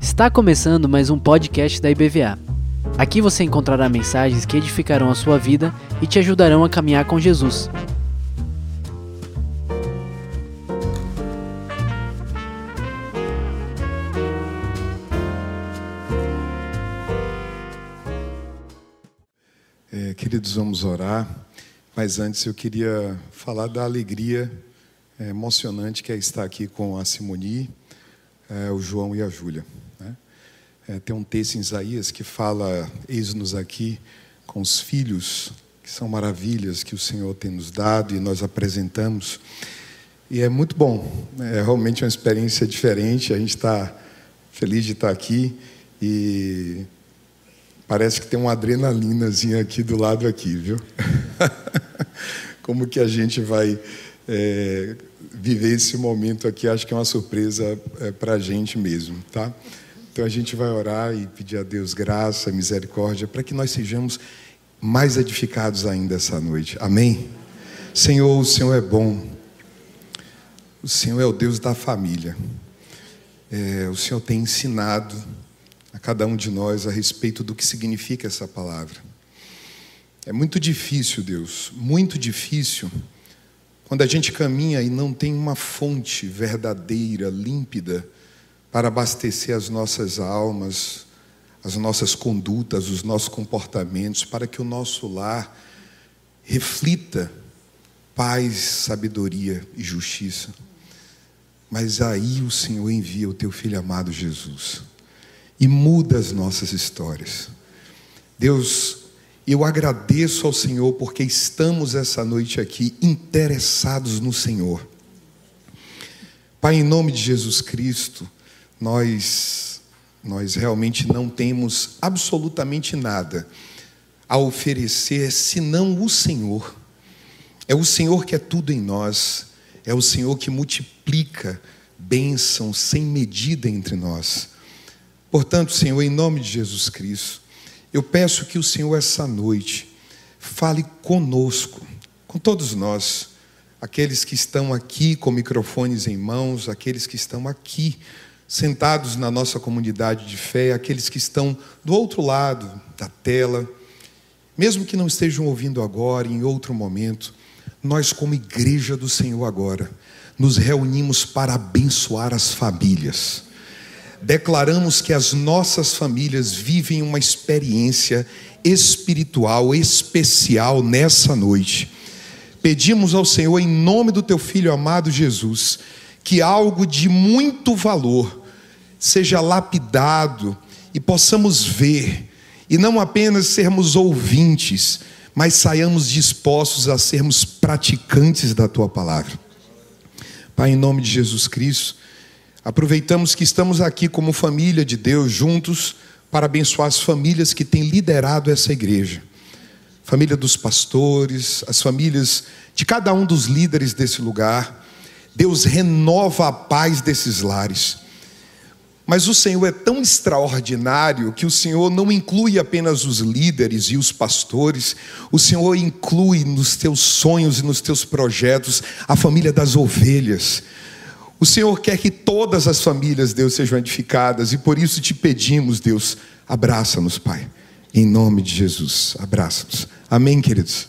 Está começando mais um podcast da IBVA. Aqui você encontrará mensagens que edificarão a sua vida e te ajudarão a caminhar com Jesus. É, queridos, vamos orar, mas antes eu queria falar da alegria é, emocionante que é estar aqui com a Simoni, é, o João e a Júlia. É, tem um texto em Isaías que fala: Eis-nos aqui com os filhos, que são maravilhas que o Senhor tem nos dado e nós apresentamos. E é muito bom, né? é realmente uma experiência diferente. A gente está feliz de estar aqui e parece que tem uma adrenalinazinha aqui do lado aqui, viu? Como que a gente vai é, viver esse momento aqui? Acho que é uma surpresa é, para a gente mesmo, tá? Então a gente vai orar e pedir a Deus graça, misericórdia, para que nós sejamos mais edificados ainda essa noite. Amém? Senhor, o Senhor é bom. O Senhor é o Deus da família. É, o Senhor tem ensinado a cada um de nós a respeito do que significa essa palavra. É muito difícil, Deus, muito difícil, quando a gente caminha e não tem uma fonte verdadeira, límpida, para abastecer as nossas almas, as nossas condutas, os nossos comportamentos, para que o nosso lar reflita paz, sabedoria e justiça. Mas aí o Senhor envia o teu filho amado Jesus e muda as nossas histórias. Deus, eu agradeço ao Senhor porque estamos essa noite aqui interessados no Senhor. Pai, em nome de Jesus Cristo, nós, nós realmente não temos absolutamente nada a oferecer senão o Senhor. É o Senhor que é tudo em nós, é o Senhor que multiplica bênçãos sem medida entre nós. Portanto, Senhor, em nome de Jesus Cristo, eu peço que o Senhor, essa noite, fale conosco, com todos nós, aqueles que estão aqui com microfones em mãos, aqueles que estão aqui sentados na nossa comunidade de fé, aqueles que estão do outro lado da tela, mesmo que não estejam ouvindo agora, em outro momento, nós, como igreja do Senhor, agora, nos reunimos para abençoar as famílias. Declaramos que as nossas famílias vivem uma experiência espiritual especial nessa noite. Pedimos ao Senhor, em nome do Teu Filho amado Jesus, que algo de muito valor seja lapidado e possamos ver, e não apenas sermos ouvintes, mas saiamos dispostos a sermos praticantes da tua palavra. Pai, em nome de Jesus Cristo, aproveitamos que estamos aqui como família de Deus juntos para abençoar as famílias que têm liderado essa igreja. Família dos pastores, as famílias de cada um dos líderes desse lugar. Deus renova a paz desses lares. Mas o Senhor é tão extraordinário que o Senhor não inclui apenas os líderes e os pastores, o Senhor inclui nos teus sonhos e nos teus projetos a família das ovelhas. O Senhor quer que todas as famílias, Deus, sejam edificadas e por isso te pedimos, Deus, abraça-nos, Pai, em nome de Jesus, abraça-nos. Amém, queridos?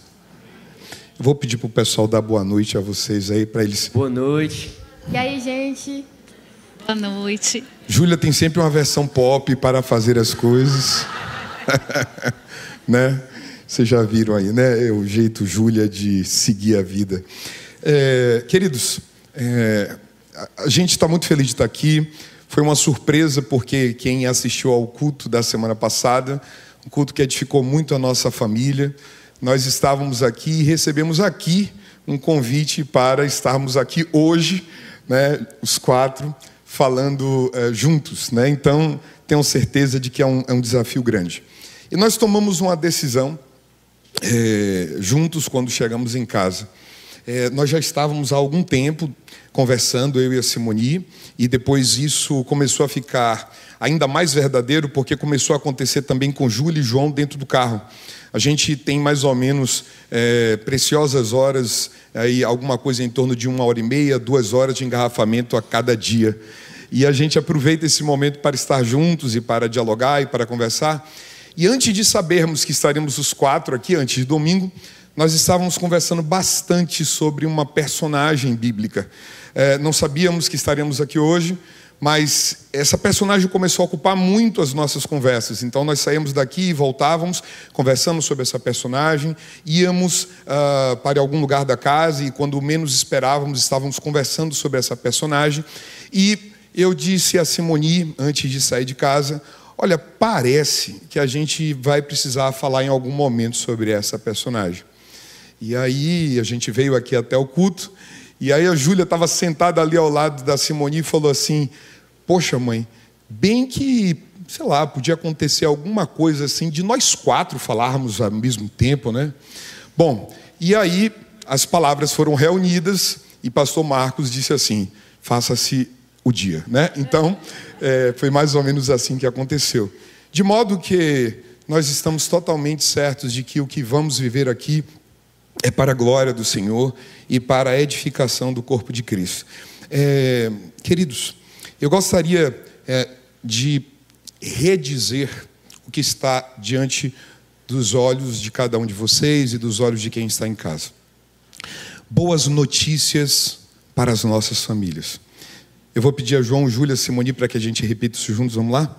Eu vou pedir para o pessoal dar boa noite a vocês aí, para eles. Boa noite. E aí, gente? Boa noite. Júlia tem sempre uma versão pop para fazer as coisas. né? Vocês já viram aí, né? É o jeito Júlia de seguir a vida. É, queridos, é, a gente está muito feliz de estar aqui. Foi uma surpresa porque quem assistiu ao culto da semana passada, um culto que edificou muito a nossa família, nós estávamos aqui e recebemos aqui um convite para estarmos aqui hoje, né, os quatro, falando é, juntos. Né? Então, tenho certeza de que é um, é um, desafio grande. E nós tomamos uma decisão é, juntos quando chegamos em casa. É, nós já estávamos há algum tempo conversando, eu e a Simoni, e depois isso começou a ficar ainda mais verdadeiro, porque começou a acontecer também com Júlia e João dentro do carro. A gente tem mais ou menos é, preciosas horas, aí, alguma coisa em torno de uma hora e meia, duas horas de engarrafamento a cada dia. E a gente aproveita esse momento para estar juntos e para dialogar e para conversar. E antes de sabermos que estaremos os quatro aqui, antes de domingo, nós estávamos conversando bastante sobre uma personagem bíblica. É, não sabíamos que estaríamos aqui hoje, mas essa personagem começou a ocupar muito as nossas conversas. Então nós saímos daqui e voltávamos, conversando sobre essa personagem, íamos uh, para algum lugar da casa e quando menos esperávamos estávamos conversando sobre essa personagem. E eu disse a Simoni antes de sair de casa: Olha, parece que a gente vai precisar falar em algum momento sobre essa personagem. E aí a gente veio aqui até o culto, e aí a Júlia estava sentada ali ao lado da Simoni e falou assim: Poxa, mãe, bem que, sei lá, podia acontecer alguma coisa assim de nós quatro falarmos ao mesmo tempo, né? Bom, e aí as palavras foram reunidas e pastor Marcos disse assim: Faça-se o dia, né? Então, é, foi mais ou menos assim que aconteceu. De modo que nós estamos totalmente certos de que o que vamos viver aqui é para a glória do Senhor e para a edificação do corpo de Cristo. É, queridos, eu gostaria é, de redizer o que está diante dos olhos de cada um de vocês e dos olhos de quem está em casa. Boas notícias para as nossas famílias. Eu vou pedir a João, Júlia, Simoni para que a gente repita isso juntos, vamos lá?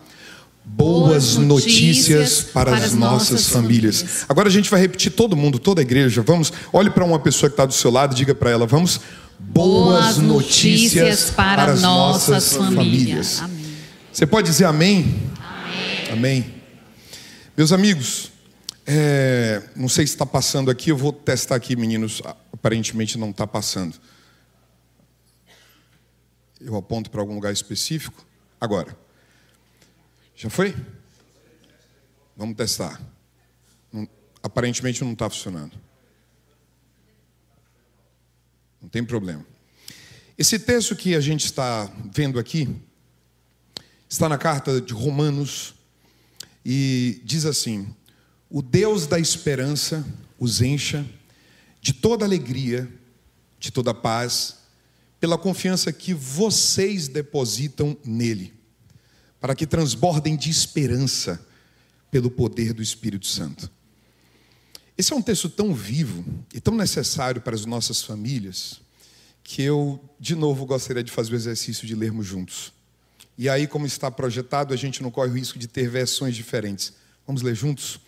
Boas notícias para, para as nossas, nossas famílias. famílias. Agora a gente vai repetir todo mundo, toda a igreja. Vamos, olhe para uma pessoa que está do seu lado, diga para ela, vamos. Boas notícias para, para as nossas famílias. famílias. Você pode dizer amém? Amém. amém. Meus amigos, é, não sei se está passando aqui, eu vou testar aqui, meninos. Aparentemente não está passando. Eu aponto para algum lugar específico. Agora. Já foi? Vamos testar. Não, aparentemente não está funcionando. Não tem problema. Esse texto que a gente está vendo aqui está na carta de Romanos e diz assim: O Deus da esperança os encha de toda alegria, de toda paz, pela confiança que vocês depositam nele para que transbordem de esperança pelo poder do Espírito Santo. Esse é um texto tão vivo e tão necessário para as nossas famílias que eu, de novo, gostaria de fazer o exercício de lermos juntos. E aí, como está projetado, a gente não corre o risco de ter versões diferentes. Vamos ler juntos?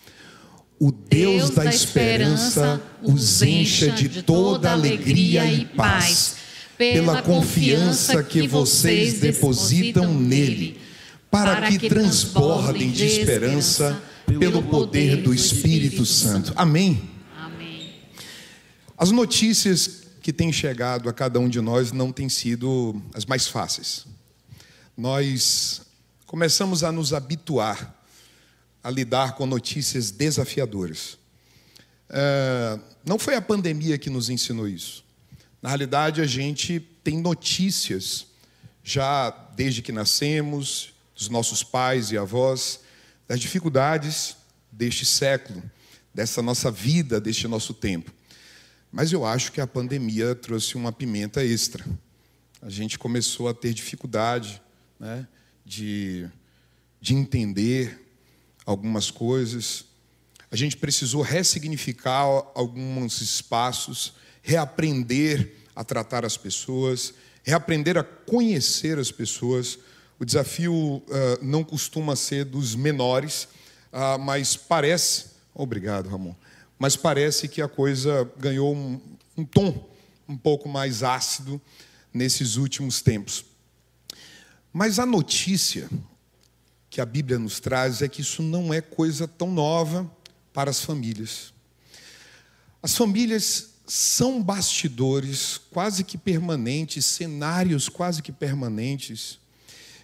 O Deus, Deus da, da esperança os encha de toda alegria e paz, pela confiança que vocês depositam nele para que transbordem de esperança pelo poder do Espírito Santo. Amém? Amém. As notícias que têm chegado a cada um de nós não têm sido as mais fáceis. Nós começamos a nos habituar a lidar com notícias desafiadoras. É, não foi a pandemia que nos ensinou isso. Na realidade, a gente tem notícias já desde que nascemos, dos nossos pais e avós, das dificuldades deste século, dessa nossa vida, deste nosso tempo. Mas eu acho que a pandemia trouxe uma pimenta extra. A gente começou a ter dificuldade né, de, de entender algumas coisas. A gente precisou ressignificar alguns espaços, reaprender a tratar as pessoas, reaprender a conhecer as pessoas, o desafio uh, não costuma ser dos menores, uh, mas parece. Obrigado, Ramon. Mas parece que a coisa ganhou um, um tom um pouco mais ácido nesses últimos tempos. Mas a notícia que a Bíblia nos traz é que isso não é coisa tão nova para as famílias. As famílias são bastidores quase que permanentes, cenários quase que permanentes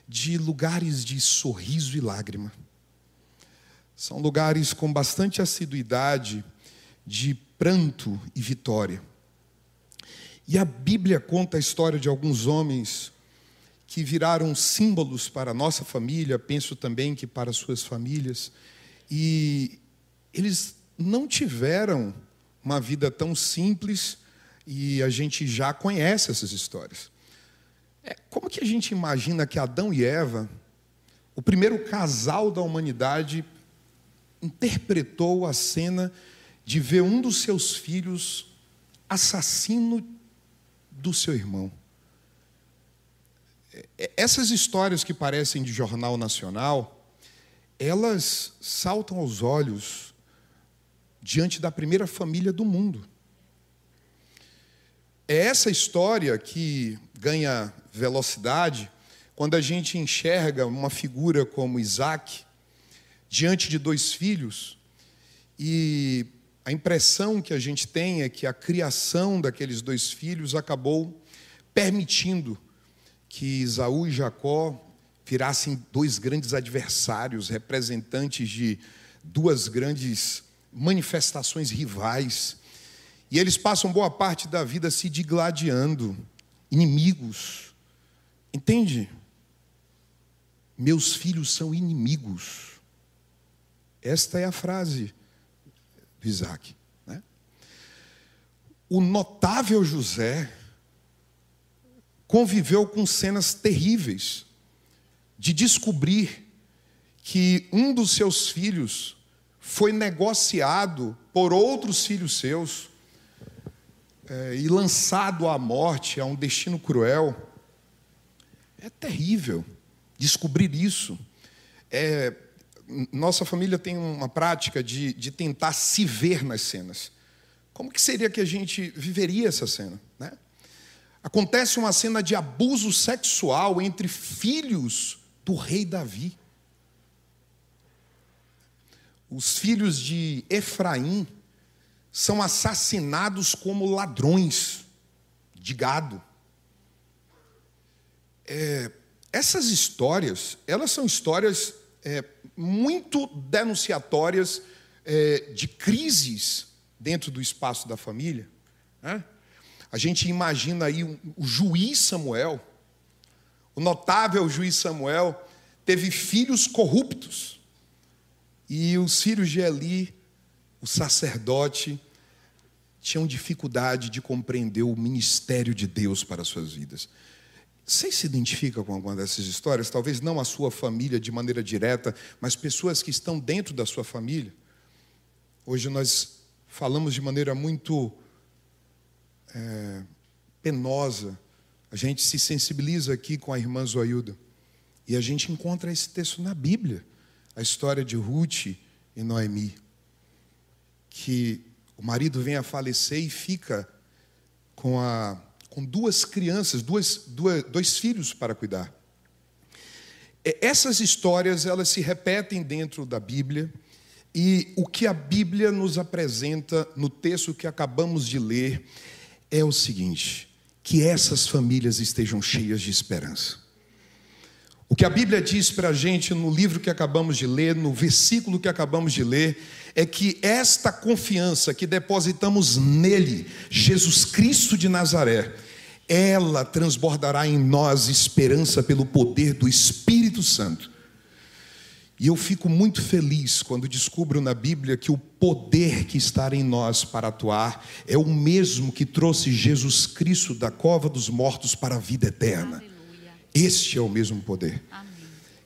de lugares de sorriso e lágrima. São lugares com bastante assiduidade de pranto e vitória. E a Bíblia conta a história de alguns homens que viraram símbolos para a nossa família, penso também que para suas famílias, e eles não tiveram uma vida tão simples e a gente já conhece essas histórias. É, como que a gente imagina que Adão e Eva, o primeiro casal da humanidade, interpretou a cena de ver um dos seus filhos assassino do seu irmão? É, essas histórias que parecem de jornal nacional, elas saltam aos olhos diante da primeira família do mundo. É essa história que ganha velocidade quando a gente enxerga uma figura como Isaac diante de dois filhos e a impressão que a gente tem é que a criação daqueles dois filhos acabou permitindo que Isaú e Jacó virassem dois grandes adversários, representantes de duas grandes manifestações rivais. E eles passam boa parte da vida se digladiando, inimigos. Entende? Meus filhos são inimigos. Esta é a frase de Isaac. Né? O notável José conviveu com cenas terríveis de descobrir que um dos seus filhos foi negociado por outros filhos seus é, e lançado à morte, a um destino cruel. É terrível descobrir isso. É, nossa família tem uma prática de, de tentar se ver nas cenas. Como que seria que a gente viveria essa cena? Né? Acontece uma cena de abuso sexual entre filhos do rei Davi. Os filhos de Efraim são assassinados como ladrões de gado. É, essas histórias, elas são histórias é, muito denunciatórias é, de crises dentro do espaço da família. Né? A gente imagina aí o, juiz Samuel, o notável juiz Samuel, teve filhos corruptos. E os filhos de Eli, o sacerdote, tinham dificuldade de compreender o ministério de Deus para as suas vidas. Você se identifica com alguma dessas histórias? Talvez não a sua família de maneira direta, mas pessoas que estão dentro da sua família. Hoje nós falamos de maneira muito é, penosa. A gente se sensibiliza aqui com a irmã Zoilda. E a gente encontra esse texto na Bíblia. A história de Ruth e Noemi. Que o marido vem a falecer e fica com a com duas crianças, duas, duas, dois filhos para cuidar. Essas histórias elas se repetem dentro da Bíblia e o que a Bíblia nos apresenta no texto que acabamos de ler é o seguinte: que essas famílias estejam cheias de esperança. O que a Bíblia diz para a gente no livro que acabamos de ler, no versículo que acabamos de ler, é que esta confiança que depositamos nele, Jesus Cristo de Nazaré, ela transbordará em nós esperança pelo poder do Espírito Santo. E eu fico muito feliz quando descubro na Bíblia que o poder que está em nós para atuar é o mesmo que trouxe Jesus Cristo da cova dos mortos para a vida eterna. Este é o mesmo poder. Amém.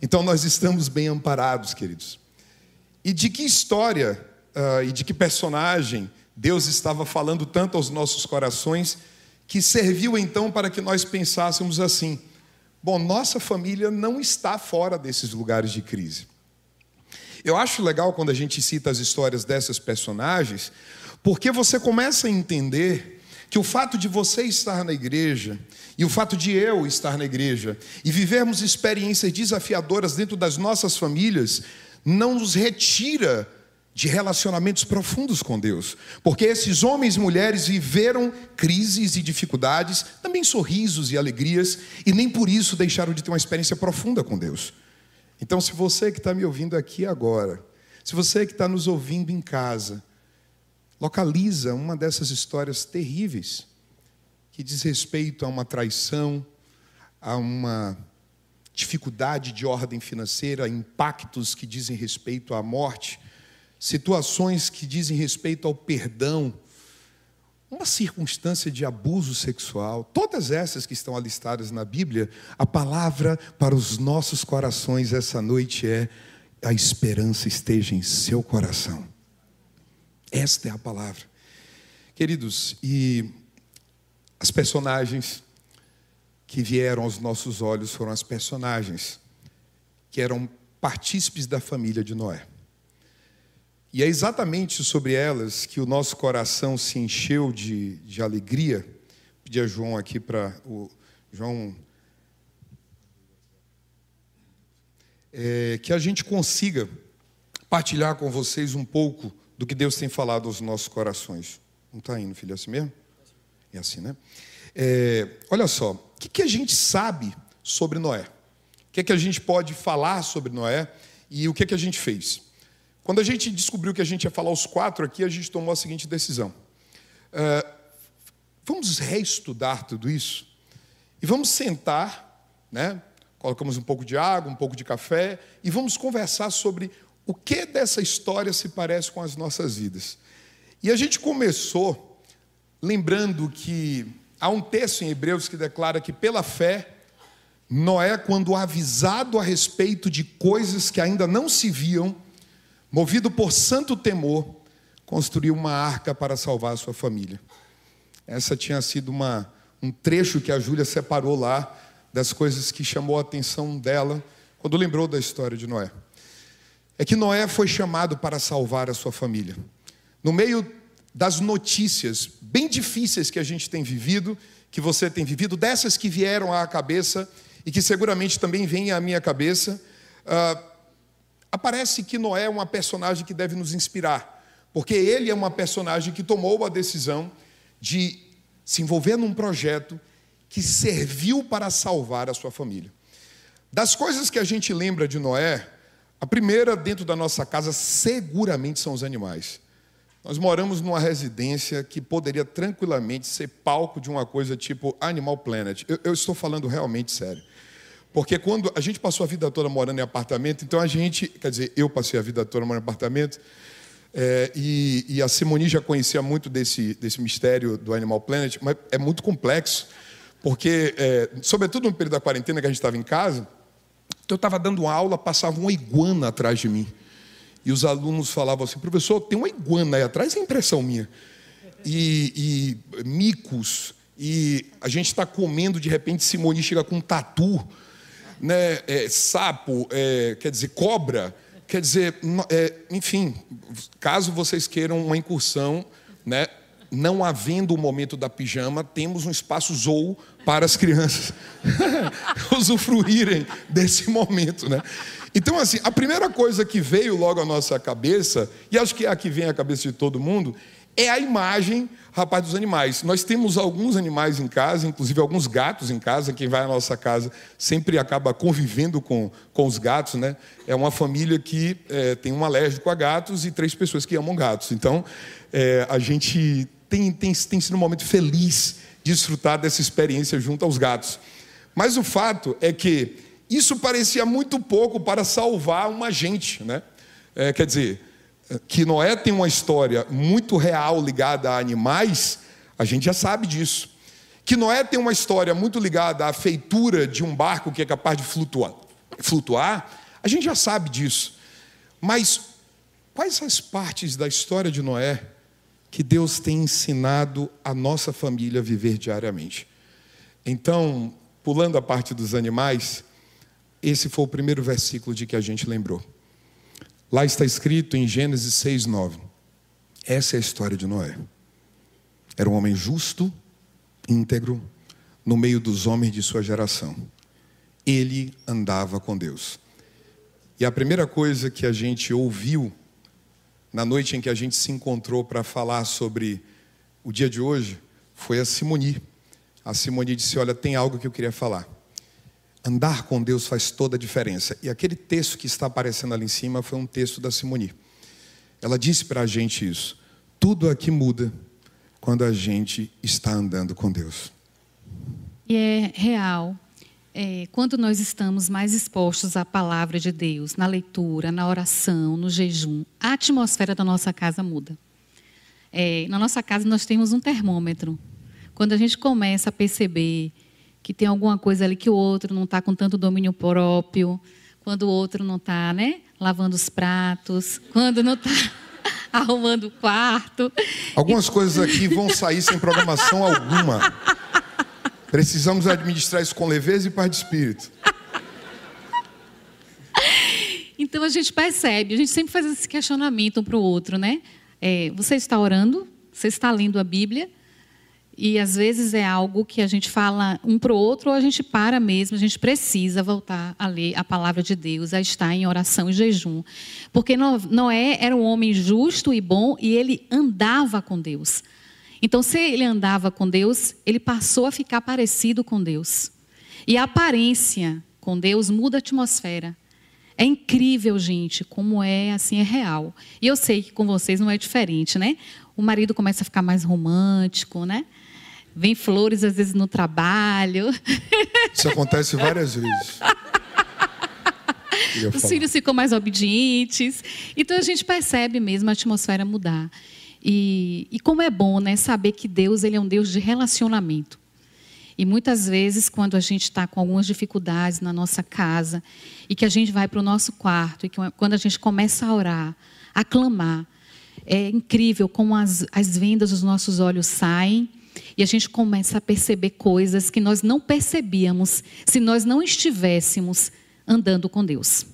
Então nós estamos bem amparados, queridos. E de que história uh, e de que personagem Deus estava falando tanto aos nossos corações que serviu então para que nós pensássemos assim: bom, nossa família não está fora desses lugares de crise. Eu acho legal quando a gente cita as histórias dessas personagens, porque você começa a entender que o fato de você estar na igreja e o fato de eu estar na igreja e vivermos experiências desafiadoras dentro das nossas famílias não nos retira de relacionamentos profundos com Deus, porque esses homens e mulheres viveram crises e dificuldades, também sorrisos e alegrias, e nem por isso deixaram de ter uma experiência profunda com Deus. Então, se você que está me ouvindo aqui agora, se você que está nos ouvindo em casa, localiza uma dessas histórias terríveis que diz respeito a uma traição, a uma dificuldade de ordem financeira, impactos que dizem respeito à morte, situações que dizem respeito ao perdão, uma circunstância de abuso sexual, todas essas que estão alistadas na Bíblia, a palavra para os nossos corações essa noite é: a esperança esteja em seu coração. Esta é a palavra. Queridos, e as personagens que vieram aos nossos olhos foram as personagens que eram partícipes da família de Noé. E é exatamente sobre elas que o nosso coração se encheu de, de alegria. Pedir a João aqui para o João. É, que a gente consiga partilhar com vocês um pouco do que Deus tem falado aos nossos corações. Não está indo, filho, é assim mesmo? É assim, né? É, olha só, o que, que a gente sabe sobre Noé? O que, que a gente pode falar sobre Noé e o que, que a gente fez? Quando a gente descobriu que a gente ia falar os quatro aqui, a gente tomou a seguinte decisão: uh, vamos reestudar tudo isso e vamos sentar, né? Colocamos um pouco de água, um pouco de café e vamos conversar sobre o que dessa história se parece com as nossas vidas. E a gente começou lembrando que há um texto em Hebreus que declara que pela fé Noé, quando avisado a respeito de coisas que ainda não se viam, movido por santo temor, construiu uma arca para salvar a sua família. Essa tinha sido uma, um trecho que a Júlia separou lá das coisas que chamou a atenção dela quando lembrou da história de Noé. É que Noé foi chamado para salvar a sua família. No meio das notícias bem difíceis que a gente tem vivido, que você tem vivido, dessas que vieram à cabeça e que seguramente também vêm à minha cabeça, uh, Aparece que Noé é uma personagem que deve nos inspirar, porque ele é uma personagem que tomou a decisão de se envolver num projeto que serviu para salvar a sua família. Das coisas que a gente lembra de Noé, a primeira dentro da nossa casa seguramente são os animais. Nós moramos numa residência que poderia tranquilamente ser palco de uma coisa tipo Animal Planet. Eu, eu estou falando realmente sério. Porque quando a gente passou a vida toda morando em apartamento, então a gente, quer dizer, eu passei a vida toda morando em apartamento, é, e, e, a Simone já conhecia muito desse, desse mistério do Animal Planet, mas é muito complexo, porque, é, sobretudo no período da quarentena que a gente estava em casa, então eu estava dando aula, passava uma iguana atrás de mim. E os alunos falavam assim, professor, tem uma iguana aí atrás, é impressão minha. E, e micos, e a gente está comendo, de repente Simone chega com um tatu né, é, sapo, é, quer dizer, cobra, quer dizer, é, enfim, caso vocês queiram uma incursão, né, não havendo o momento da pijama, temos um espaço zou para as crianças usufruírem desse momento, né? Então, assim, a primeira coisa que veio logo à nossa cabeça, e acho que é a que vem à cabeça de todo mundo, é a imagem, rapaz, dos animais. Nós temos alguns animais em casa, inclusive alguns gatos em casa. Quem vai à nossa casa sempre acaba convivendo com, com os gatos, né? É uma família que é, tem um alérgico a gatos e três pessoas que amam gatos. Então, é, a gente tem, tem, tem sido um momento feliz de desfrutar dessa experiência junto aos gatos. Mas o fato é que isso parecia muito pouco para salvar uma gente, né? É, quer dizer, que Noé tem uma história muito real ligada a animais, a gente já sabe disso. Que Noé tem uma história muito ligada à feitura de um barco que é capaz de flutuar, flutuar a gente já sabe disso. Mas quais as partes da história de Noé que Deus tem ensinado a nossa família a viver diariamente? Então, pulando a parte dos animais, esse foi o primeiro versículo de que a gente lembrou. Lá está escrito em Gênesis 6, 9. Essa é a história de Noé. Era um homem justo, íntegro, no meio dos homens de sua geração. Ele andava com Deus. E a primeira coisa que a gente ouviu na noite em que a gente se encontrou para falar sobre o dia de hoje foi a Simoni. A Simoni disse: Olha, tem algo que eu queria falar. Andar com Deus faz toda a diferença. E aquele texto que está aparecendo ali em cima foi um texto da Simoni. Ela disse para a gente isso. Tudo aqui muda quando a gente está andando com Deus. E é real. É, quando nós estamos mais expostos à palavra de Deus, na leitura, na oração, no jejum, a atmosfera da nossa casa muda. É, na nossa casa nós temos um termômetro. Quando a gente começa a perceber que tem alguma coisa ali que o outro não está com tanto domínio próprio, quando o outro não está né, lavando os pratos, quando não está arrumando o quarto. Algumas e... coisas aqui vão sair sem programação alguma. Precisamos administrar isso com leveza e paz de espírito. Então a gente percebe, a gente sempre faz esse questionamento um para o outro, né? É, você está orando? Você está lendo a Bíblia? E às vezes é algo que a gente fala um para o outro ou a gente para mesmo, a gente precisa voltar a ler a palavra de Deus, a estar em oração e jejum. Porque Noé era um homem justo e bom e ele andava com Deus. Então, se ele andava com Deus, ele passou a ficar parecido com Deus. E a aparência com Deus muda a atmosfera. É incrível, gente, como é assim, é real. E eu sei que com vocês não é diferente, né? O marido começa a ficar mais romântico, né? Vem flores às vezes no trabalho. Isso acontece várias vezes. Os filhos ficam mais obedientes. Então a gente percebe mesmo a atmosfera mudar. E, e como é bom né, saber que Deus ele é um Deus de relacionamento. E muitas vezes, quando a gente está com algumas dificuldades na nossa casa, e que a gente vai para o nosso quarto, e que, quando a gente começa a orar, a clamar, é incrível como as, as vendas dos nossos olhos saem e a gente começa a perceber coisas que nós não percebíamos se nós não estivéssemos andando com Deus.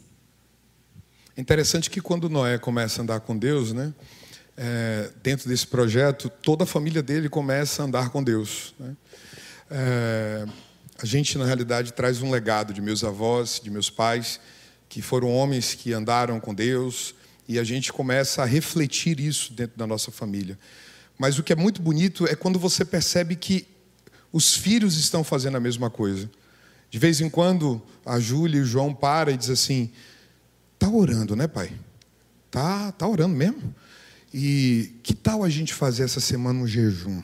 Interessante que quando Noé começa a andar com Deus, né? É, dentro desse projeto, toda a família dele começa a andar com Deus. Né? É, a gente, na realidade, traz um legado de meus avós, de meus pais, que foram homens que andaram com Deus, e a gente começa a refletir isso dentro da nossa família. Mas o que é muito bonito é quando você percebe que os filhos estão fazendo a mesma coisa. De vez em quando, a Júlia e o João param e dizem assim: tá orando, né, pai? Tá, tá orando mesmo? E que tal a gente fazer essa semana um jejum?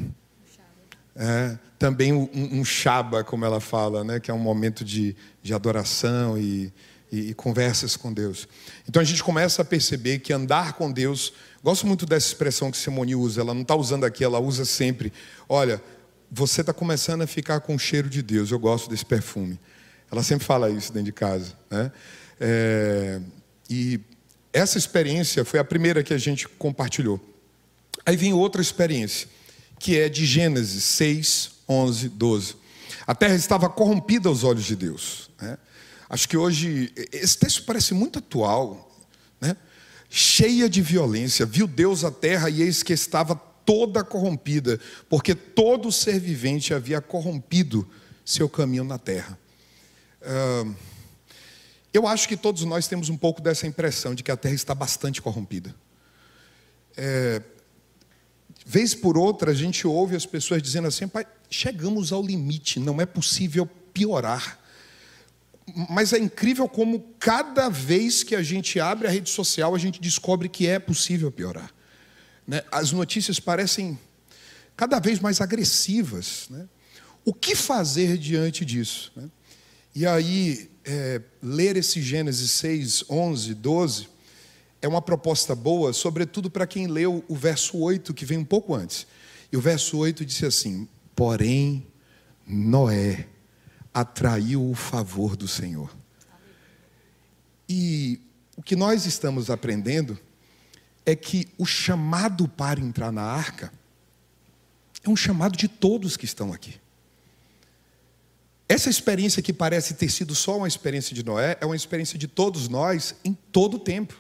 É, também um, um shaba, como ela fala, né? que é um momento de, de adoração e, e, e, conversas com Deus. Então a gente começa a perceber que andar com Deus, gosto muito dessa expressão que Simone usa, ela não está usando aqui, ela usa sempre. Olha, você está começando a ficar com o cheiro de Deus, eu gosto desse perfume. Ela sempre fala isso dentro de casa. Né? É, e essa experiência foi a primeira que a gente compartilhou. Aí vem outra experiência, que é de Gênesis 6, 11, 12. A terra estava corrompida aos olhos de Deus. Né? Acho que hoje, esse texto parece muito atual, né? cheia de violência. Viu Deus a terra e eis que estava toda corrompida, porque todo ser vivente havia corrompido seu caminho na terra. Uh, eu acho que todos nós temos um pouco dessa impressão de que a terra está bastante corrompida. É, vez por outra, a gente ouve as pessoas dizendo assim: pai, chegamos ao limite, não é possível piorar. Mas é incrível como cada vez que a gente abre a rede social, a gente descobre que é possível piorar. Né? As notícias parecem cada vez mais agressivas. Né? O que fazer diante disso? Né? E aí, é, ler esse Gênesis 6, 11, 12 é uma proposta boa, sobretudo para quem leu o verso 8, que vem um pouco antes. E o verso 8 disse assim: Porém, Noé atraiu o favor do Senhor. E o que nós estamos aprendendo é que o chamado para entrar na arca é um chamado de todos que estão aqui. Essa experiência que parece ter sido só uma experiência de Noé, é uma experiência de todos nós em todo o tempo.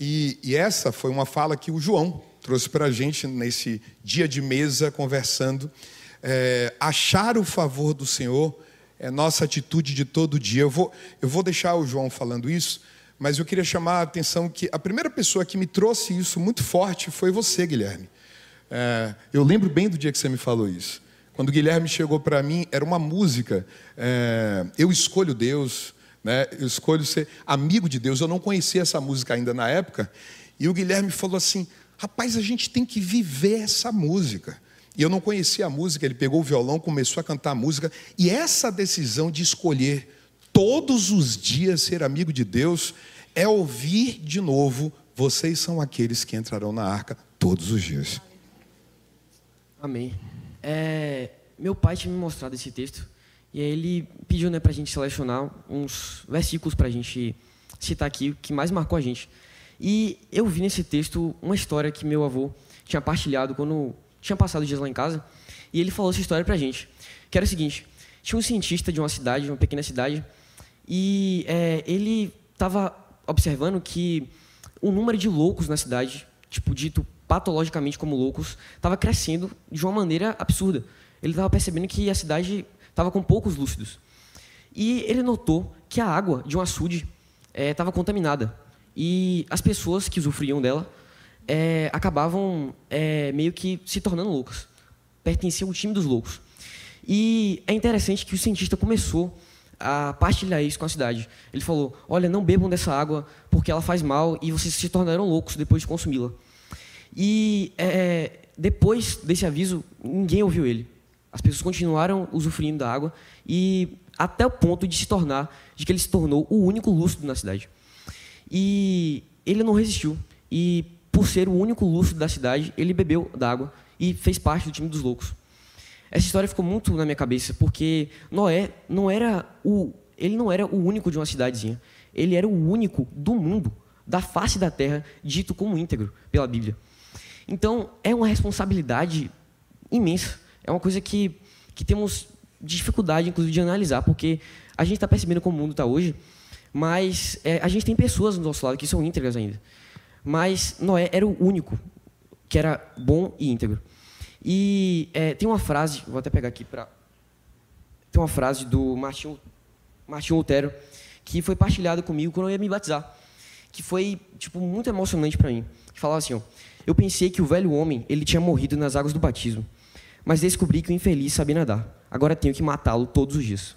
E, e essa foi uma fala que o João trouxe para a gente nesse dia de mesa, conversando. É, achar o favor do Senhor é nossa atitude de todo dia. Eu vou, eu vou deixar o João falando isso, mas eu queria chamar a atenção que a primeira pessoa que me trouxe isso muito forte foi você, Guilherme. É, eu lembro bem do dia que você me falou isso. Quando o Guilherme chegou para mim, era uma música. É, eu escolho Deus, né? eu escolho ser amigo de Deus. Eu não conhecia essa música ainda na época. E o Guilherme falou assim: rapaz, a gente tem que viver essa música. E eu não conhecia a música, ele pegou o violão, começou a cantar a música, e essa decisão de escolher todos os dias ser amigo de Deus é ouvir de novo: vocês são aqueles que entrarão na arca todos os dias. Amém. É, meu pai tinha me mostrado esse texto e aí ele pediu né, para a gente selecionar uns versículos para a gente citar aqui, que mais marcou a gente. E eu vi nesse texto uma história que meu avô tinha partilhado quando tinha passado dias lá em casa, e ele falou essa história para a gente, que era o seguinte, tinha um cientista de uma cidade, de uma pequena cidade, e é, ele estava observando que o número de loucos na cidade, tipo, dito patologicamente como loucos, estava crescendo de uma maneira absurda. Ele estava percebendo que a cidade estava com poucos lúcidos. E ele notou que a água de um açude estava é, contaminada. E as pessoas que usufruíam dela é, acabavam é, meio que se tornando loucas. Pertenciam ao time dos loucos. E é interessante que o cientista começou a partilhar isso com a cidade. Ele falou: Olha, não bebam dessa água porque ela faz mal e vocês se tornarão loucos depois de consumi-la. E é, depois desse aviso, ninguém ouviu ele. As pessoas continuaram usufruindo da água e até o ponto de se tornar, de que ele se tornou o único lúcido na cidade. E ele não resistiu. E por ser o único lúcido da cidade, ele bebeu da água e fez parte do time dos loucos. Essa história ficou muito na minha cabeça, porque Noé não era o ele não era o único de uma cidadezinha. Ele era o único do mundo, da face da terra, dito como íntegro pela Bíblia. Então, é uma responsabilidade imensa. É uma coisa que, que temos dificuldade, inclusive, de analisar, porque a gente está percebendo como o mundo está hoje, mas é, a gente tem pessoas do nosso lado que são íntegras ainda. Mas Noé era o único que era bom e íntegro. E é, tem uma frase, vou até pegar aqui para. Tem uma frase do Martinho, Martinho Lutero que foi partilhada comigo quando eu ia me batizar, que foi tipo muito emocionante para mim. Que falava assim: ó, eu pensei que o velho homem ele tinha morrido nas águas do batismo, mas descobri que o infeliz sabia nadar. Agora tenho que matá-lo todos os dias.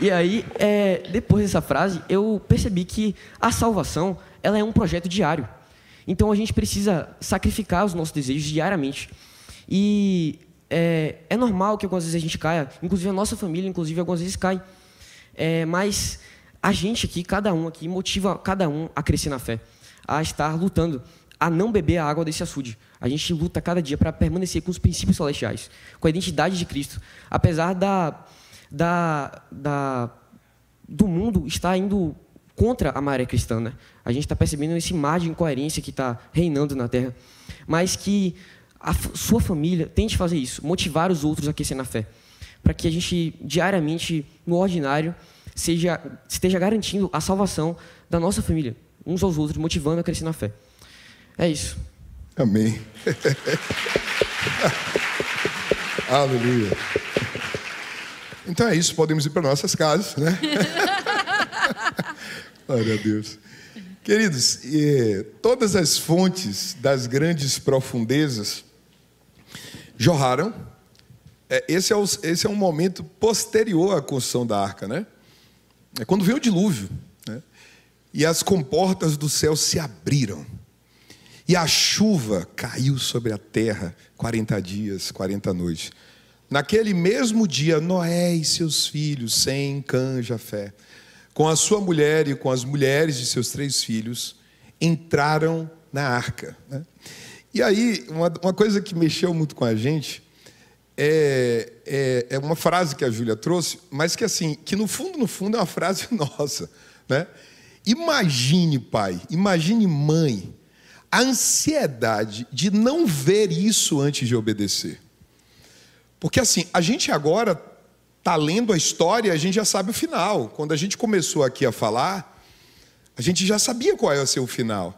E aí, é, depois dessa frase, eu percebi que a salvação ela é um projeto diário. Então a gente precisa sacrificar os nossos desejos diariamente. E é, é, normal que algumas vezes a gente caia, inclusive a nossa família, inclusive algumas vezes cai. É, mas a gente aqui, cada um aqui, motiva cada um a crescer na fé, a estar lutando, a não beber a água desse açude. A gente luta cada dia para permanecer com os princípios celestiais, com a identidade de Cristo, apesar da da, da, do mundo está indo contra a maré cristã. Né? A gente está percebendo esse mar de incoerência que está reinando na Terra. Mas que a sua família tente fazer isso, motivar os outros a crescer na fé. Para que a gente, diariamente, no ordinário, seja, esteja garantindo a salvação da nossa família, uns aos outros, motivando a crescer na fé. É isso. Amém. Aleluia. Então é isso, podemos ir para nossas casas, né? Glória a Deus. Queridos, todas as fontes das grandes profundezas jorraram. É, esse é, o, esse é um momento posterior à construção da arca, né? É quando veio o dilúvio, né? E as comportas do céu se abriram. E a chuva caiu sobre a terra 40 dias, 40 noites. Naquele mesmo dia, Noé e seus filhos, Sem, Cã, Jafé, com a sua mulher e com as mulheres de seus três filhos, entraram na arca. Né? E aí, uma, uma, coisa que mexeu muito com a gente é, é, é uma frase que a Júlia trouxe, mas que assim, que no fundo, no fundo é uma frase nossa. Né? Imagine, pai, imagine mãe, a ansiedade de não ver isso antes de obedecer. Porque assim, a gente agora está lendo a história, a gente já sabe o final. Quando a gente começou aqui a falar, a gente já sabia qual ia ser o final.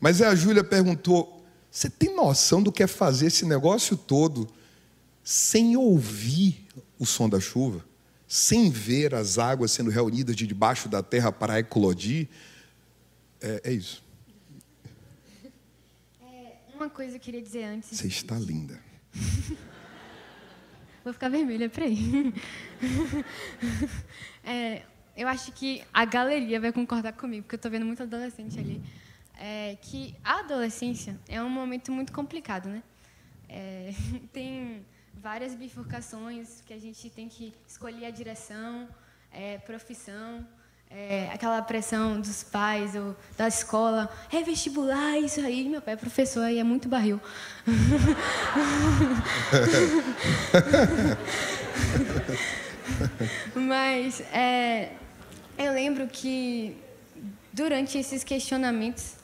Mas a Júlia perguntou: você tem noção do que é fazer esse negócio todo sem ouvir o som da chuva? Sem ver as águas sendo reunidas de debaixo da terra para eclodir? É, é isso. É, uma coisa que eu queria dizer antes. Você está linda. Vou ficar vermelha, peraí. É, eu acho que a galeria vai concordar comigo, porque eu estou vendo muito adolescente ali, é, que a adolescência é um momento muito complicado, né? É, tem várias bifurcações que a gente tem que escolher a direção, é, profissão, é, aquela pressão dos pais ou da escola, é vestibular, isso aí. Meu pai é professor e é muito barril. Mas é, eu lembro que durante esses questionamentos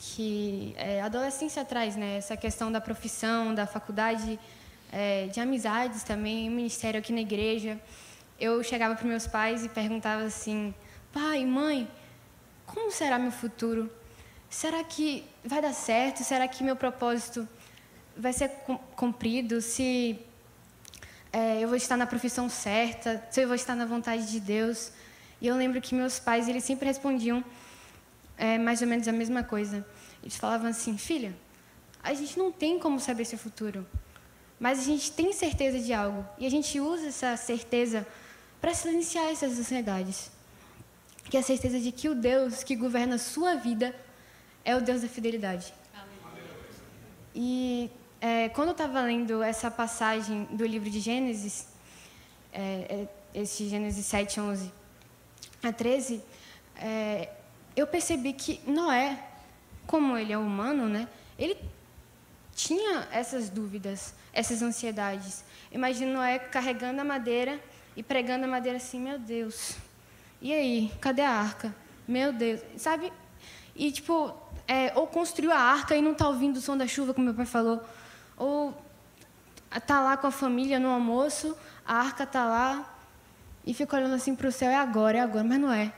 que é, adolescência traz, né, essa questão da profissão, da faculdade, é, de amizades também, ministério aqui na igreja, eu chegava para meus pais e perguntava assim: pai, mãe, como será meu futuro? Será que vai dar certo? Será que meu propósito vai ser cumprido? Se é, eu vou estar na profissão certa? Se eu vou estar na vontade de Deus? E eu lembro que meus pais eles sempre respondiam é, mais ou menos a mesma coisa. Eles falavam assim: filha, a gente não tem como saber seu futuro, mas a gente tem certeza de algo e a gente usa essa certeza para silenciar essas ansiedades. Que é a certeza de que o Deus que governa a sua vida é o Deus da fidelidade. E é, quando eu estava lendo essa passagem do livro de Gênesis, é, é, esse Gênesis 7, 11 a 13, é, eu percebi que Noé, como ele é humano, né, ele tinha essas dúvidas, essas ansiedades. Imagina Noé carregando a madeira e pregando a madeira assim, meu Deus. E aí, cadê a arca? Meu Deus, sabe? E tipo, é, ou construiu a arca e não está ouvindo o som da chuva, como meu pai falou, ou está lá com a família no almoço, a arca está lá e fica olhando assim para o céu, é agora, é agora, mas não é.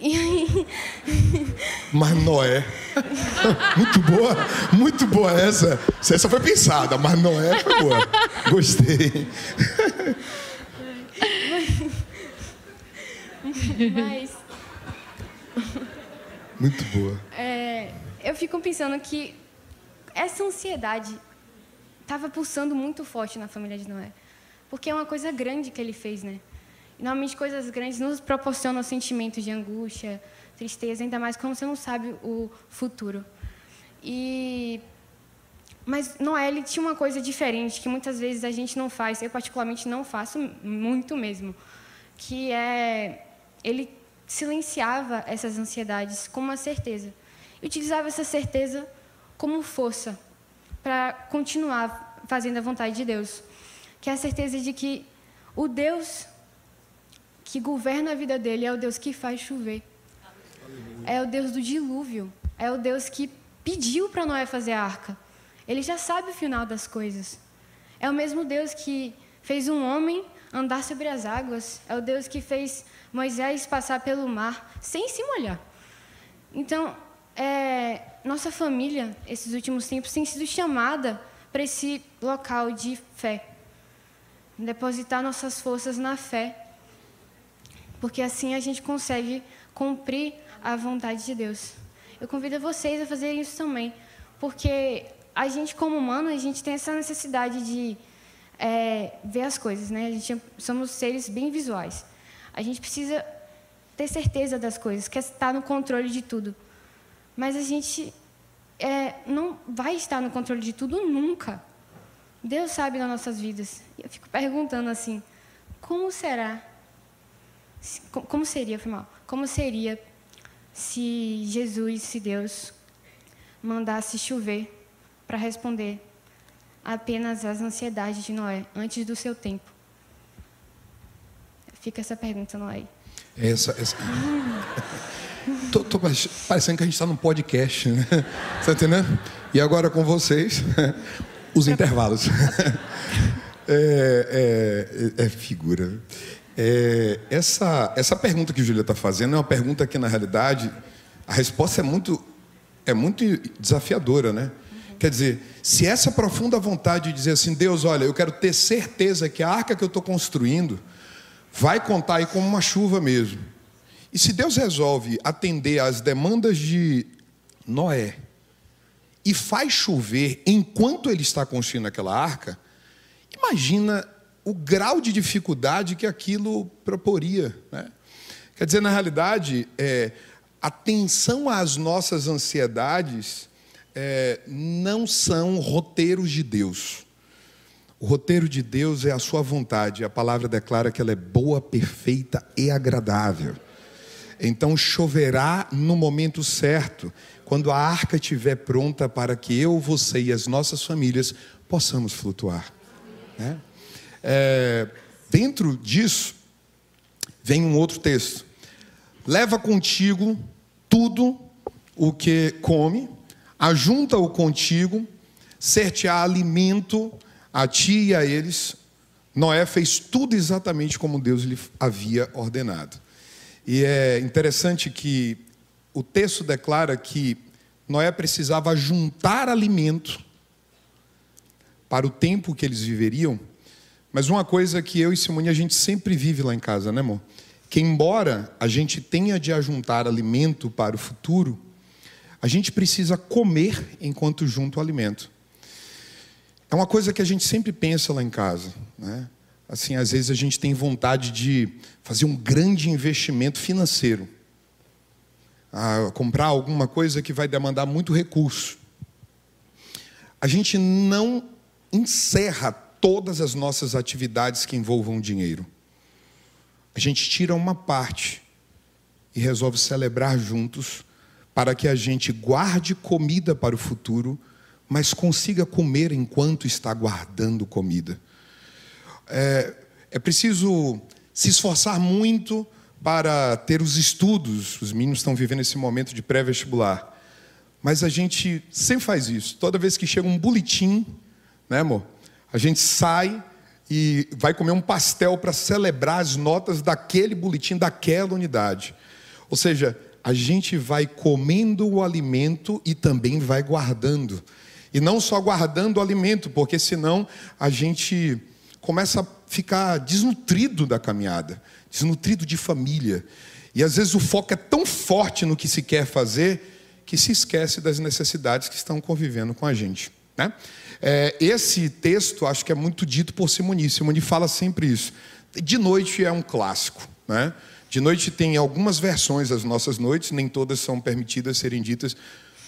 Mas Noé. muito boa, muito boa essa. Essa foi pensada, mas Noé foi boa. Gostei. Mas. Muito boa. É, eu fico pensando que essa ansiedade estava pulsando muito forte na família de Noé. Porque é uma coisa grande que ele fez, né? Normalmente, coisas grandes nos proporcionam sentimentos de angústia, tristeza, ainda mais quando você não sabe o futuro. E mas Noé ele tinha uma coisa diferente que muitas vezes a gente não faz, eu particularmente não faço muito mesmo, que é ele silenciava essas ansiedades com uma certeza. E utilizava essa certeza como força para continuar fazendo a vontade de Deus. Que é a certeza de que o Deus que governa a vida dele é o Deus que faz chover. É o Deus do dilúvio. É o Deus que pediu para Noé fazer a arca. Ele já sabe o final das coisas. É o mesmo Deus que fez um homem andar sobre as águas. É o Deus que fez Moisés passar pelo mar sem se molhar. Então, é, nossa família, esses últimos tempos, tem sido chamada para esse local de fé. Depositar nossas forças na fé. Porque assim a gente consegue cumprir a vontade de Deus. Eu convido vocês a fazerem isso também. Porque a gente, como humano, a gente tem essa necessidade de é, ver as coisas, né? A gente é, somos seres bem visuais. A gente precisa ter certeza das coisas, quer estar no controle de tudo. Mas a gente é, não vai estar no controle de tudo nunca. Deus sabe das nossas vidas. E eu fico perguntando assim: como será? Como seria, foi mal? Como seria se Jesus, se Deus mandasse chover para responder apenas às ansiedades de Noé antes do seu tempo? Fica essa pergunta, Noé. Essa, essa... tô, tô, parecendo que a gente está num podcast, né? Está entendendo? E agora com vocês, os intervalos. É, é, é figura. É, essa, essa pergunta que Júlia está fazendo é uma pergunta que, na realidade, a resposta é muito, é muito desafiadora, né? Quer dizer, se essa profunda vontade de dizer assim, Deus, olha, eu quero ter certeza que a arca que eu estou construindo vai contar aí como uma chuva mesmo. E se Deus resolve atender às demandas de Noé e faz chover enquanto ele está construindo aquela arca, imagina o grau de dificuldade que aquilo proporia. Né? Quer dizer, na realidade, é, atenção às nossas ansiedades é, não são roteiros de Deus. O roteiro de Deus é a sua vontade. A palavra declara que ela é boa, perfeita e agradável. Então choverá no momento certo, quando a arca estiver pronta para que eu, você e as nossas famílias possamos flutuar. Né? É, dentro disso, vem um outro texto. Leva contigo tudo o que come, ajunta-o contigo, ser-te-á alimento a ti e a eles. Noé fez tudo exatamente como Deus lhe havia ordenado. E é interessante que o texto declara que Noé precisava juntar alimento para o tempo que eles viveriam. Mas uma coisa que eu e Simone a gente sempre vive lá em casa, né, amor? Que embora a gente tenha de ajuntar alimento para o futuro, a gente precisa comer enquanto junta o alimento. É uma coisa que a gente sempre pensa lá em casa, né? Assim, às vezes a gente tem vontade de fazer um grande investimento financeiro, a comprar alguma coisa que vai demandar muito recurso. A gente não encerra todas as nossas atividades que envolvam dinheiro. A gente tira uma parte e resolve celebrar juntos para que a gente guarde comida para o futuro, mas consiga comer enquanto está guardando comida. É, é preciso se esforçar muito para ter os estudos. Os meninos estão vivendo esse momento de pré-vestibular. Mas a gente sempre faz isso. Toda vez que chega um boletim, né, amor? A gente sai e vai comer um pastel para celebrar as notas daquele boletim, daquela unidade. Ou seja, a gente vai comendo o alimento e também vai guardando. E não só guardando o alimento, porque senão a gente começa a ficar desnutrido da caminhada, desnutrido de família. E às vezes o foco é tão forte no que se quer fazer que se esquece das necessidades que estão convivendo com a gente. Né? É, esse texto acho que é muito dito por Simoni. Simoni fala sempre isso. De noite é um clássico. Né? De noite tem algumas versões das nossas noites, nem todas são permitidas serem ditas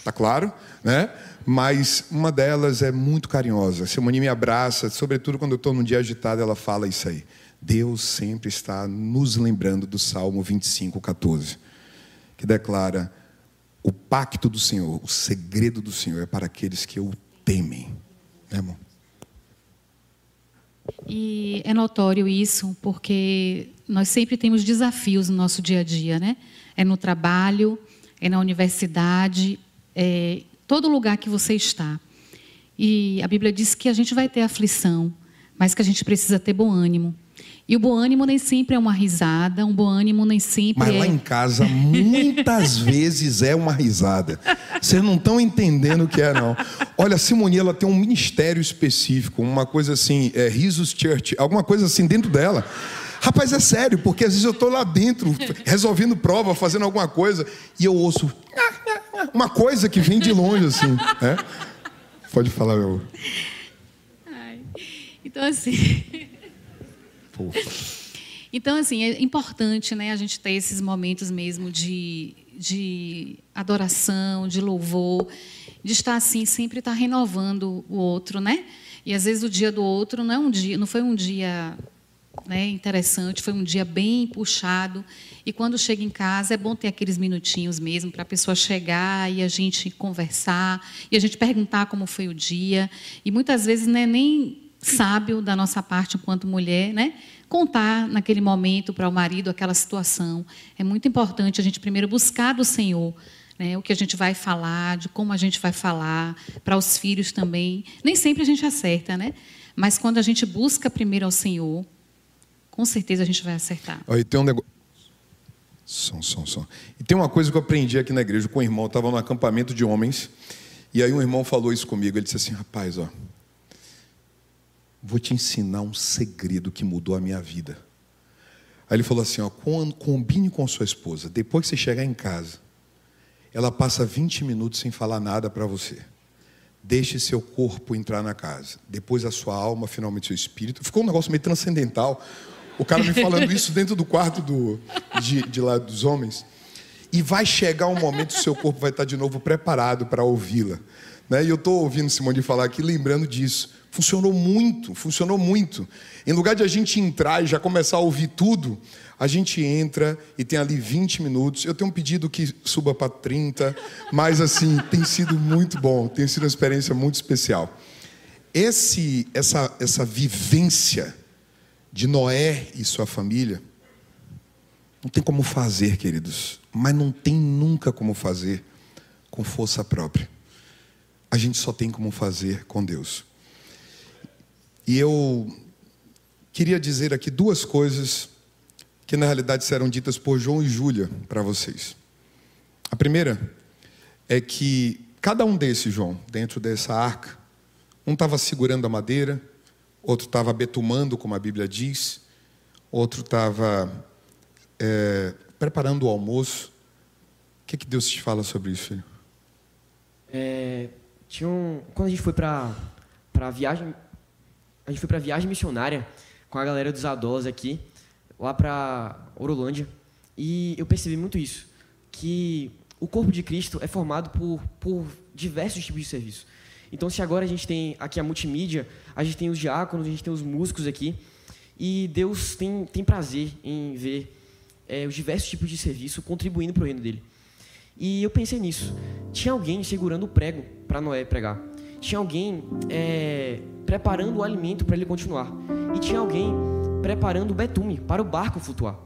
Tá claro? Né? Mas uma delas é muito carinhosa. Simone me abraça, sobretudo quando eu estou num dia agitado, ela fala isso aí. Deus sempre está nos lembrando do Salmo 25, 14, que declara: o pacto do Senhor, o segredo do Senhor é para aqueles que o temem. Né, amor? E é notório isso, porque nós sempre temos desafios no nosso dia a dia, né? É no trabalho, é na universidade, é, todo lugar que você está. E a Bíblia diz que a gente vai ter aflição, mas que a gente precisa ter bom ânimo. E o bom ânimo nem sempre é uma risada, um bom ânimo nem sempre Mas é... lá em casa, muitas vezes é uma risada. Vocês não estão entendendo o que é, não. Olha, a Simone, ela tem um ministério específico, uma coisa assim, é, Risos Church, alguma coisa assim dentro dela. Rapaz, é sério, porque às vezes eu estou lá dentro, resolvendo prova, fazendo alguma coisa, e eu ouço uma coisa que vem de longe, assim. Né? Pode falar, meu. Ai. Então, assim. Então, assim, é importante né, a gente ter esses momentos mesmo de, de adoração, de louvor, de estar assim, sempre estar renovando o outro, né? E às vezes o dia do outro não é um dia, não foi um dia né, interessante, foi um dia bem puxado. E quando chega em casa, é bom ter aqueles minutinhos mesmo para a pessoa chegar e a gente conversar, e a gente perguntar como foi o dia. E muitas vezes não é nem sábio da nossa parte, enquanto mulher, né, contar naquele momento para o marido aquela situação. É muito importante a gente primeiro buscar do Senhor. Né, o que a gente vai falar, de como a gente vai falar, para os filhos também. Nem sempre a gente acerta, né? Mas quando a gente busca primeiro ao Senhor, com certeza a gente vai acertar. Aí tem um negócio. Som, som, som. E tem uma coisa que eu aprendi aqui na igreja com o irmão. Estava no acampamento de homens. E aí um irmão falou isso comigo. Ele disse assim: Rapaz, ó, vou te ensinar um segredo que mudou a minha vida. Aí ele falou assim: ó, combine com sua esposa. Depois que você chegar em casa, ela passa 20 minutos sem falar nada para você. Deixe seu corpo entrar na casa. Depois a sua alma, finalmente seu espírito. Ficou um negócio meio transcendental. O cara me falando isso dentro do quarto do, de, de lá dos homens. E vai chegar um momento que o seu corpo vai estar de novo preparado para ouvi-la. Né? E eu estou ouvindo Simone falar aqui, lembrando disso. Funcionou muito, funcionou muito. Em lugar de a gente entrar e já começar a ouvir tudo, a gente entra e tem ali 20 minutos. Eu tenho um pedido que suba para 30, mas assim, tem sido muito bom, tem sido uma experiência muito especial. Esse, essa, essa vivência de Noé e sua família, não tem como fazer, queridos, mas não tem nunca como fazer com força própria. A gente só tem como fazer com Deus. E eu queria dizer aqui duas coisas que na realidade serão ditas por João e Júlia para vocês. A primeira é que cada um desses, João, dentro dessa arca, um estava segurando a madeira, outro estava betumando, como a Bíblia diz, outro estava é, preparando o almoço. O que, que Deus te fala sobre isso, filho? É, tinha um, quando a gente foi para para viagem, a gente foi para viagem missionária com a galera dos Adós aqui, lá para Orolândia, e eu percebi muito isso, que o corpo de Cristo é formado por, por diversos tipos de serviço. Então, se agora a gente tem aqui a multimídia, a gente tem os diáconos, a gente tem os músicos aqui, e Deus tem, tem prazer em ver é, os diversos tipos de serviço contribuindo para o reino dele. E eu pensei nisso. Tinha alguém segurando o prego para Noé pregar. Tinha alguém é, preparando o alimento para ele continuar. E tinha alguém preparando o betume para o barco flutuar.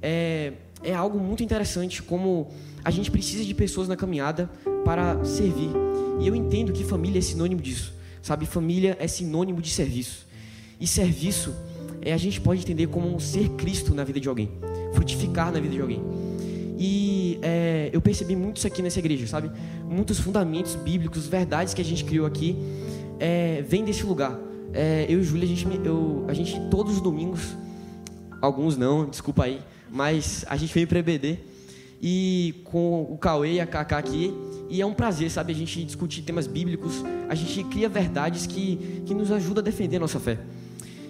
É, é algo muito interessante como a gente precisa de pessoas na caminhada para servir. E eu entendo que família é sinônimo disso. Sabe, família é sinônimo de serviço. E serviço é a gente pode entender como ser Cristo na vida de alguém, frutificar na vida de alguém. E é, eu percebi muito isso aqui nessa igreja, sabe? Muitos fundamentos bíblicos, verdades que a gente criou aqui, é, vem desse lugar. É, eu e Júlia, a gente, eu, a gente todos os domingos, alguns não, desculpa aí, mas a gente veio para EBD e com o Cauê e a Kaká aqui, e é um prazer, sabe, a gente discutir temas bíblicos, a gente cria verdades que, que nos ajudam a defender a nossa fé.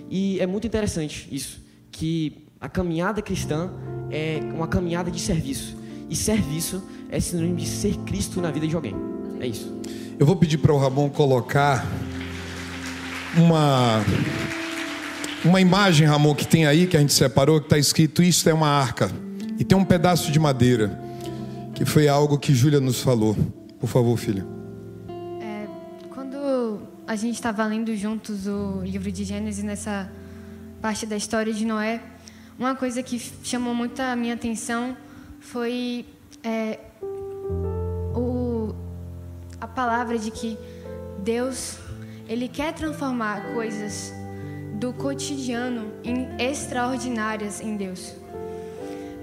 E é muito interessante isso, que a caminhada cristã é uma caminhada de serviço. E serviço é sinônimo de ser Cristo na vida de alguém. É isso. Eu vou pedir para o Ramon colocar uma uma imagem, Ramon, que tem aí que a gente separou, que está escrito isso é uma arca e tem um pedaço de madeira que foi algo que Júlia nos falou. Por favor, filha. É, quando a gente estava lendo juntos o livro de Gênesis nessa parte da história de Noé, uma coisa que chamou muito a minha atenção foi é, palavra de que Deus ele quer transformar coisas do cotidiano em extraordinárias em Deus.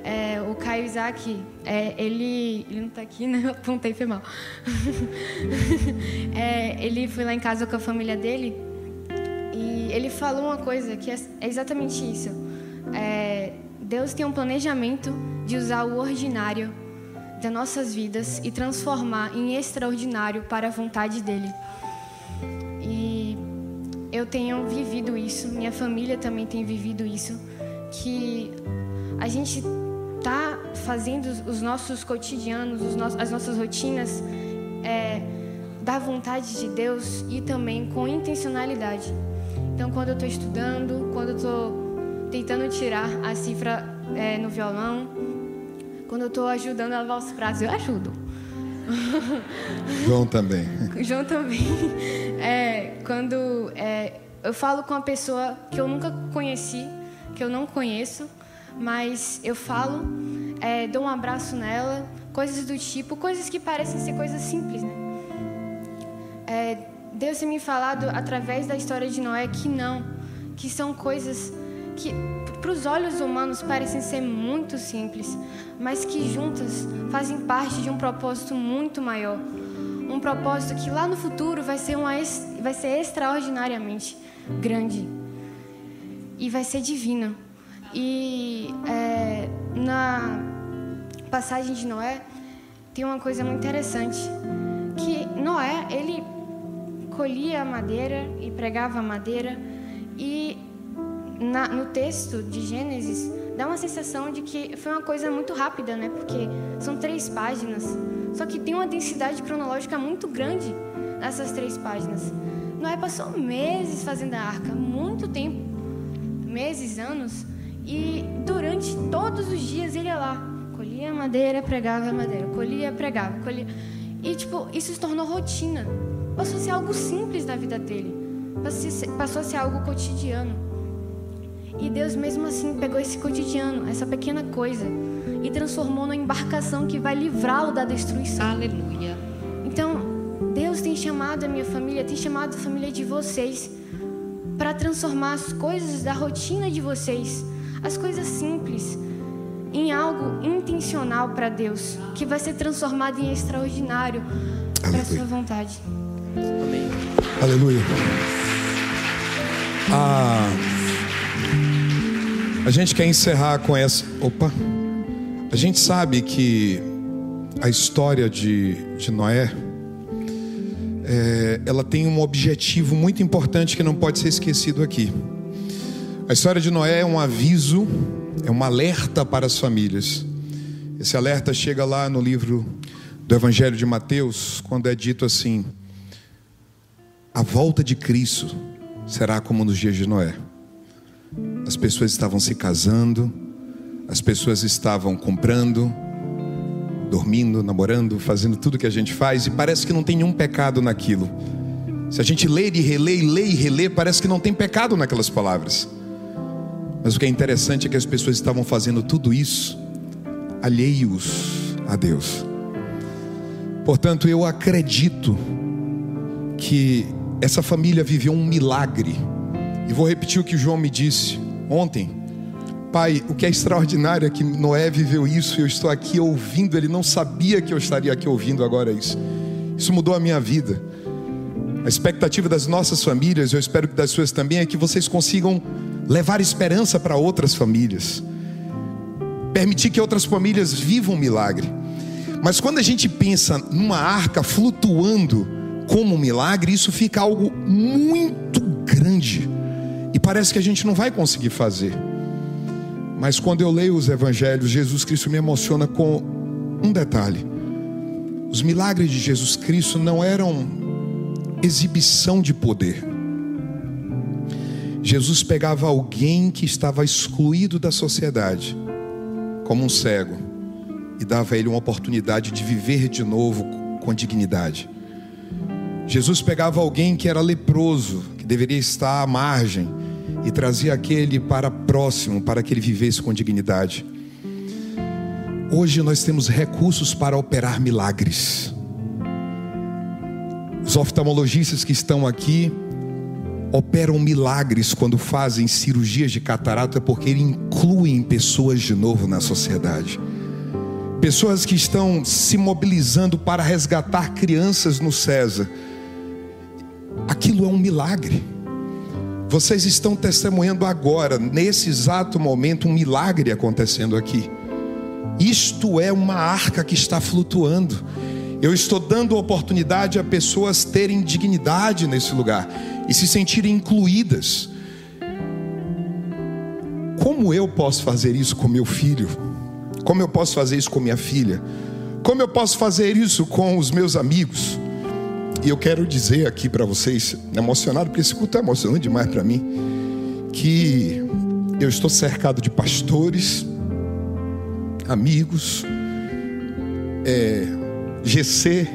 É, o Caio Isaac, é, ele, ele não está aqui, né? Eu apontei, foi mal. é, ele foi lá em casa com a família dele e ele falou uma coisa que é, é exatamente isso é, Deus tem um planejamento de usar o ordinário nossas vidas e transformar em extraordinário para a vontade dele. E eu tenho vivido isso, minha família também tem vivido isso, que a gente tá fazendo os nossos cotidianos, os nossos, as nossas rotinas é, da vontade de Deus e também com intencionalidade. Então, quando eu estou estudando, quando eu estou tentando tirar a cifra é, no violão. Quando eu estou ajudando a lavar os pratos, eu ajudo. João também. João também. É, quando é, eu falo com uma pessoa que eu nunca conheci, que eu não conheço, mas eu falo, é, dou um abraço nela, coisas do tipo, coisas que parecem ser coisas simples, né? É, Deus tem me falado através da história de Noé que não, que são coisas que para os olhos humanos parecem ser muito simples, mas que juntas fazem parte de um propósito muito maior. Um propósito que lá no futuro vai ser, uma, vai ser extraordinariamente grande e vai ser divino. E é, na passagem de Noé tem uma coisa muito interessante, que Noé ele colhia a madeira e pregava a madeira e na, no texto de Gênesis, dá uma sensação de que foi uma coisa muito rápida, né? Porque são três páginas. Só que tem uma densidade cronológica muito grande nessas três páginas. Noé passou meses fazendo a arca, muito tempo, meses, anos, e durante todos os dias ele ia lá, colhia madeira, pregava madeira, colhia, pregava, colhia. E tipo, isso se tornou rotina. Passou a ser algo simples na vida dele. Passou a ser algo cotidiano. E Deus, mesmo assim, pegou esse cotidiano, essa pequena coisa, e transformou numa embarcação que vai livrá-lo da destruição. Aleluia. Então, Deus tem chamado a minha família, tem chamado a família de vocês para transformar as coisas da rotina de vocês, as coisas simples, em algo intencional para Deus, que vai ser transformado em extraordinário para a sua vontade. Amém. Aleluia. Ah, a gente quer encerrar com essa. Opa! A gente sabe que a história de, de Noé é, ela tem um objetivo muito importante que não pode ser esquecido aqui. A história de Noé é um aviso, é um alerta para as famílias. Esse alerta chega lá no livro do Evangelho de Mateus, quando é dito assim: a volta de Cristo será como nos dias de Noé. As pessoas estavam se casando, as pessoas estavam comprando, dormindo, namorando, fazendo tudo que a gente faz e parece que não tem nenhum pecado naquilo. Se a gente lê e relê, e lê e relê, parece que não tem pecado naquelas palavras. Mas o que é interessante é que as pessoas estavam fazendo tudo isso alheios a Deus. Portanto, eu acredito que essa família viveu um milagre. E vou repetir o que João me disse ontem. Pai, o que é extraordinário é que Noé viveu isso, eu estou aqui ouvindo, ele não sabia que eu estaria aqui ouvindo agora isso. Isso mudou a minha vida. A expectativa das nossas famílias, eu espero que das suas também, é que vocês consigam levar esperança para outras famílias. Permitir que outras famílias vivam um milagre. Mas quando a gente pensa numa arca flutuando como um milagre, isso fica algo muito grande. E parece que a gente não vai conseguir fazer. Mas quando eu leio os evangelhos, Jesus Cristo me emociona com um detalhe. Os milagres de Jesus Cristo não eram exibição de poder. Jesus pegava alguém que estava excluído da sociedade, como um cego, e dava a ele uma oportunidade de viver de novo com dignidade. Jesus pegava alguém que era leproso, que deveria estar à margem, e trazia aquele para próximo, para que ele vivesse com dignidade. Hoje nós temos recursos para operar milagres. Os oftalmologistas que estão aqui operam milagres quando fazem cirurgias de catarata, porque incluem pessoas de novo na sociedade. Pessoas que estão se mobilizando para resgatar crianças no César. Aquilo é um milagre. Vocês estão testemunhando agora, nesse exato momento, um milagre acontecendo aqui. Isto é uma arca que está flutuando. Eu estou dando oportunidade a pessoas terem dignidade nesse lugar e se sentirem incluídas. Como eu posso fazer isso com meu filho? Como eu posso fazer isso com minha filha? Como eu posso fazer isso com os meus amigos? E eu quero dizer aqui para vocês, emocionado, porque esse culto é emocionante demais para mim, que eu estou cercado de pastores, amigos, é, GC,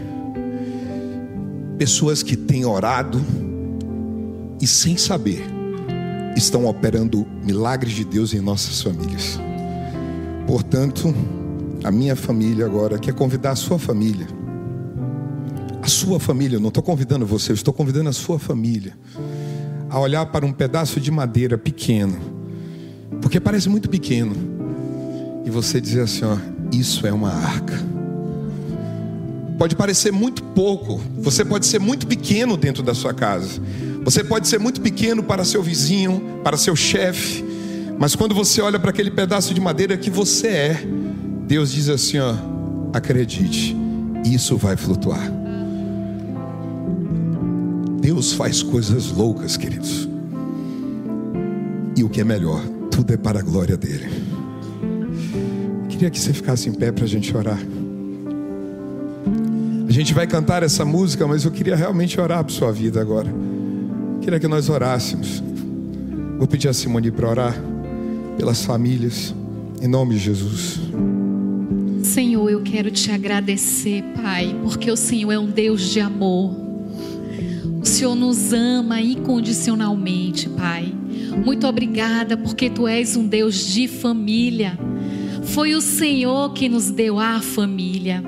pessoas que têm orado e sem saber estão operando milagres de Deus em nossas famílias. Portanto, a minha família agora quer convidar a sua família sua família, eu não estou convidando você, eu estou convidando a sua família a olhar para um pedaço de madeira pequeno, porque parece muito pequeno, e você dizer assim: ó, isso é uma arca. Pode parecer muito pouco, você pode ser muito pequeno dentro da sua casa, você pode ser muito pequeno para seu vizinho, para seu chefe, mas quando você olha para aquele pedaço de madeira que você é, Deus diz assim: ó, acredite, isso vai flutuar. Deus faz coisas loucas, queridos. E o que é melhor, tudo é para a glória dele. Queria que você ficasse em pé para a gente orar. A gente vai cantar essa música, mas eu queria realmente orar por sua vida agora. Queria que nós orássemos. Vou pedir a Simone para orar pelas famílias, em nome de Jesus. Senhor, eu quero te agradecer, Pai, porque o Senhor é um Deus de amor. O Senhor nos ama incondicionalmente, Pai. Muito obrigada, porque Tu és um Deus de família. Foi o Senhor que nos deu a família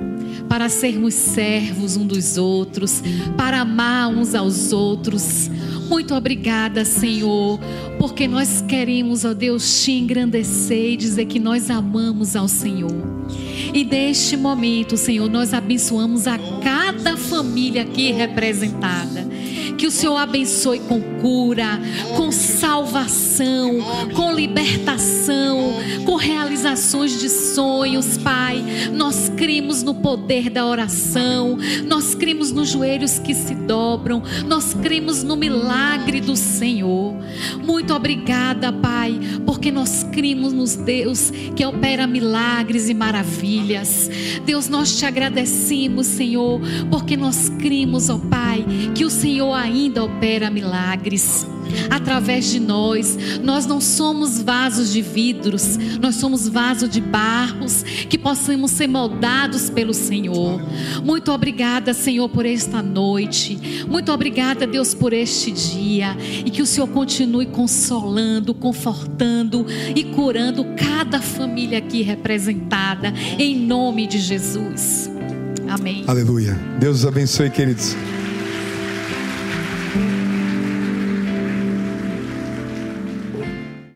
para sermos servos um dos outros, para amar uns aos outros. Muito obrigada, Senhor, porque nós queremos, ó Deus, te engrandecer e dizer que nós amamos ao Senhor. E neste momento, Senhor, nós abençoamos a cada família aqui representada. Que o Senhor abençoe com cura, com salvação, com libertação, com realizações de sonhos, Pai. Nós cremos no poder da oração, nós cremos nos joelhos que se dobram, nós cremos no milagre do Senhor. Muito obrigada, Pai, porque nós cremos nos Deus que opera milagres e maravilhas. Deus, nós te agradecemos, Senhor, porque nós cremos, ó Pai, que o Senhor ainda opera milagres através de nós. Nós não somos vasos de vidros, nós somos vasos de barros que possamos ser moldados pelo Senhor. Muito obrigada, Senhor, por esta noite. Muito obrigada, Deus, por este dia e que o Senhor continue consolando, confortando e curando cada família aqui representada em nome de Jesus. Amém. Aleluia. Deus abençoe, queridos.